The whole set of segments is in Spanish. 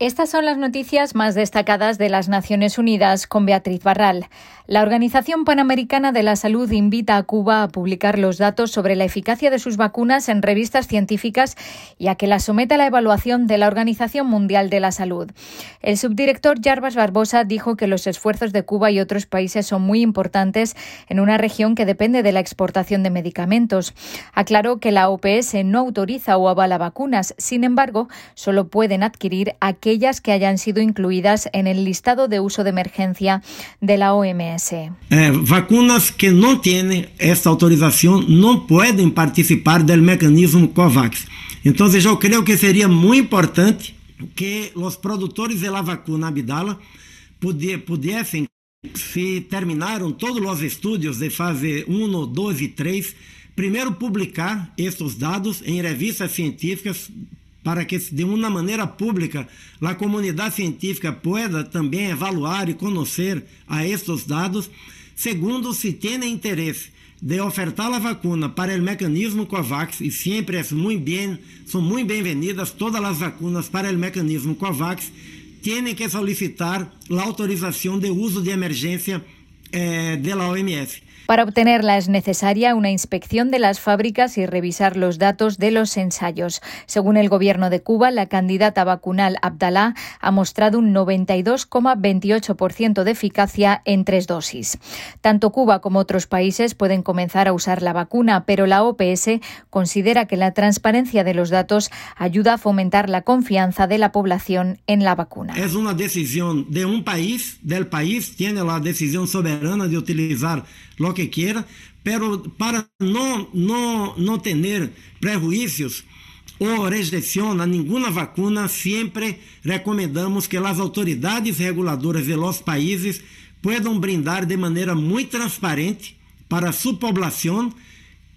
Estas son las noticias más destacadas de las Naciones Unidas con Beatriz Barral. La Organización Panamericana de la Salud invita a Cuba a publicar los datos sobre la eficacia de sus vacunas en revistas científicas y a que las someta a la evaluación de la Organización Mundial de la Salud. El subdirector Jarbas Barbosa dijo que los esfuerzos de Cuba y otros países son muy importantes en una región que depende de la exportación de medicamentos. Aclaró que la OPS no autoriza o avala vacunas, sin embargo, solo pueden adquirir aquellas aquellas que hayan sido incluidas en el listado de uso de emergencia de la OMS. Eh, vacunas que no tienen esta autorización no pueden participar del mecanismo COVAX. Entonces yo creo que sería muy importante que los productores de la vacuna Abdala pudiesen, si terminaron todos los estudios de fase 1, 2 y 3, primero publicar estos dados en revistas científicas para que de uma maneira pública a comunidade científica pueda também evaluar e conhecer a estes dados. Segundo, se tem interesse de ofertar a vacuna para o mecanismo COVAX, e sempre é muito bem, são muito bem-vindas todas as vacunas para o mecanismo COVAX, têm que solicitar a autorização de uso de emergência eh, da OMS. Para obtenerla es necesaria una inspección de las fábricas y revisar los datos de los ensayos. Según el gobierno de Cuba, la candidata vacunal Abdalá ha mostrado un 92,28% de eficacia en tres dosis. Tanto Cuba como otros países pueden comenzar a usar la vacuna, pero la OPS considera que la transparencia de los datos ayuda a fomentar la confianza de la población en la vacuna. Es una decisión de un país, del país tiene la decisión soberana de utilizar lo que quiera, pero para no, no, no tener prejuicios ou rejeição a nenhuma vacuna, sempre recomendamos que as autoridades reguladoras de los países puedan brindar de maneira muito transparente para sua população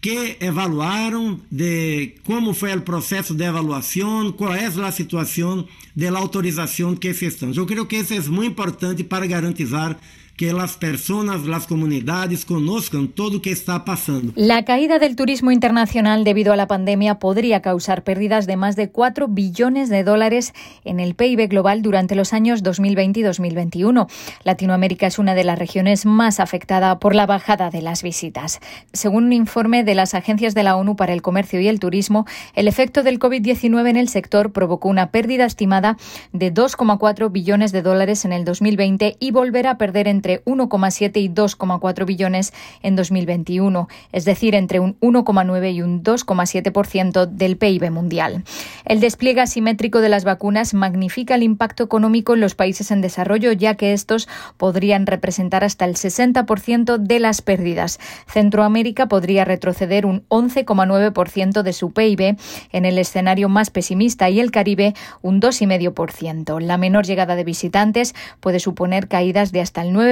que evaluaram de como foi o processo de avaliação, qual é a situação de la autorização que se estão. Eu creio que isso é muito importante para garantizar que las personas, las comunidades conozcan todo lo que está pasando. La caída del turismo internacional debido a la pandemia podría causar pérdidas de más de 4 billones de dólares en el PIB global durante los años 2020 y 2021. Latinoamérica es una de las regiones más afectada por la bajada de las visitas. Según un informe de las agencias de la ONU para el Comercio y el Turismo, el efecto del COVID-19 en el sector provocó una pérdida estimada de 2,4 billones de dólares en el 2020 y volverá a perder entre 1,7 y 2,4 billones en 2021, es decir, entre un 1,9 y un 2,7% del PIB mundial. El despliegue asimétrico de las vacunas magnifica el impacto económico en los países en desarrollo, ya que estos podrían representar hasta el 60% de las pérdidas. Centroamérica podría retroceder un 11,9% de su PIB en el escenario más pesimista y el Caribe un 2,5%. La menor llegada de visitantes puede suponer caídas de hasta el 9%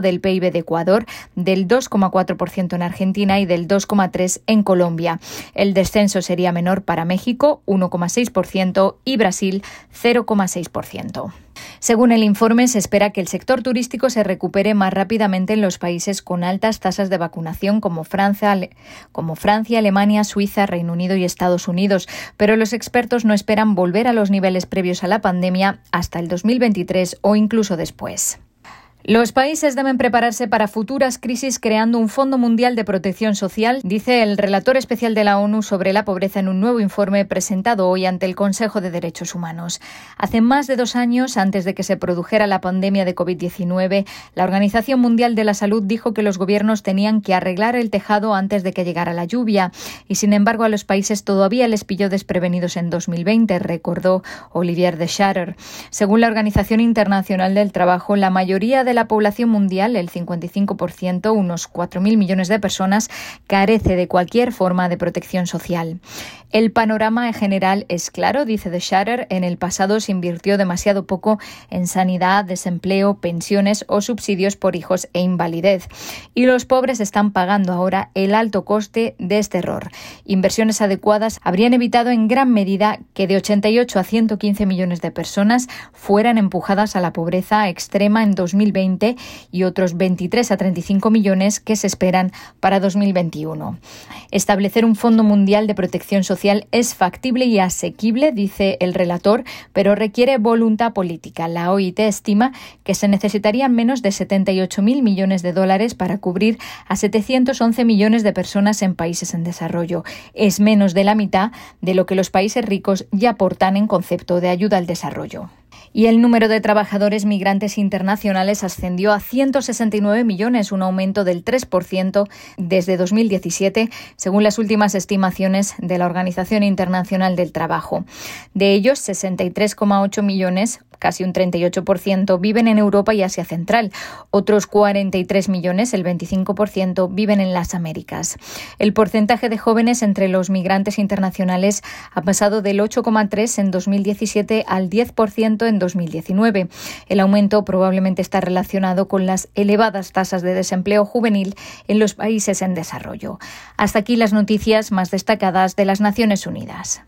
del PIB de Ecuador, del 2,4% en Argentina y del 2,3% en Colombia. El descenso sería menor para México, 1,6%, y Brasil, 0,6%. Según el informe, se espera que el sector turístico se recupere más rápidamente en los países con altas tasas de vacunación como Francia, como Francia, Alemania, Suiza, Reino Unido y Estados Unidos, pero los expertos no esperan volver a los niveles previos a la pandemia hasta el 2023 o incluso después. Los países deben prepararse para futuras crisis creando un Fondo Mundial de Protección Social, dice el relator especial de la ONU sobre la pobreza en un nuevo informe presentado hoy ante el Consejo de Derechos Humanos. Hace más de dos años, antes de que se produjera la pandemia de COVID-19, la Organización Mundial de la Salud dijo que los gobiernos tenían que arreglar el tejado antes de que llegara la lluvia, y sin embargo a los países todavía les pilló desprevenidos en 2020, recordó Olivier de Schatter. Según la Organización Internacional del Trabajo, la mayoría de la población mundial, el 55%, unos 4.000 millones de personas, carece de cualquier forma de protección social. El panorama en general es claro, dice The Shatter. En el pasado se invirtió demasiado poco en sanidad, desempleo, pensiones o subsidios por hijos e invalidez. Y los pobres están pagando ahora el alto coste de este error. Inversiones adecuadas habrían evitado en gran medida que de 88 a 115 millones de personas fueran empujadas a la pobreza extrema en 2020 y otros 23 a 35 millones que se esperan para 2021. Establecer un Fondo Mundial de Protección Social es factible y asequible, dice el relator, pero requiere voluntad política. La OIT estima que se necesitarían menos de 78.000 millones de dólares para cubrir a 711 millones de personas en países en desarrollo. Es menos de la mitad de lo que los países ricos ya aportan en concepto de ayuda al desarrollo y el número de trabajadores migrantes internacionales ascendió a 169 millones, un aumento del 3% desde 2017, según las últimas estimaciones de la Organización Internacional del Trabajo. De ellos, 63,8 millones casi un 38%, viven en Europa y Asia Central. Otros 43 millones, el 25%, viven en las Américas. El porcentaje de jóvenes entre los migrantes internacionales ha pasado del 8,3 en 2017 al 10% en 2019. El aumento probablemente está relacionado con las elevadas tasas de desempleo juvenil en los países en desarrollo. Hasta aquí las noticias más destacadas de las Naciones Unidas.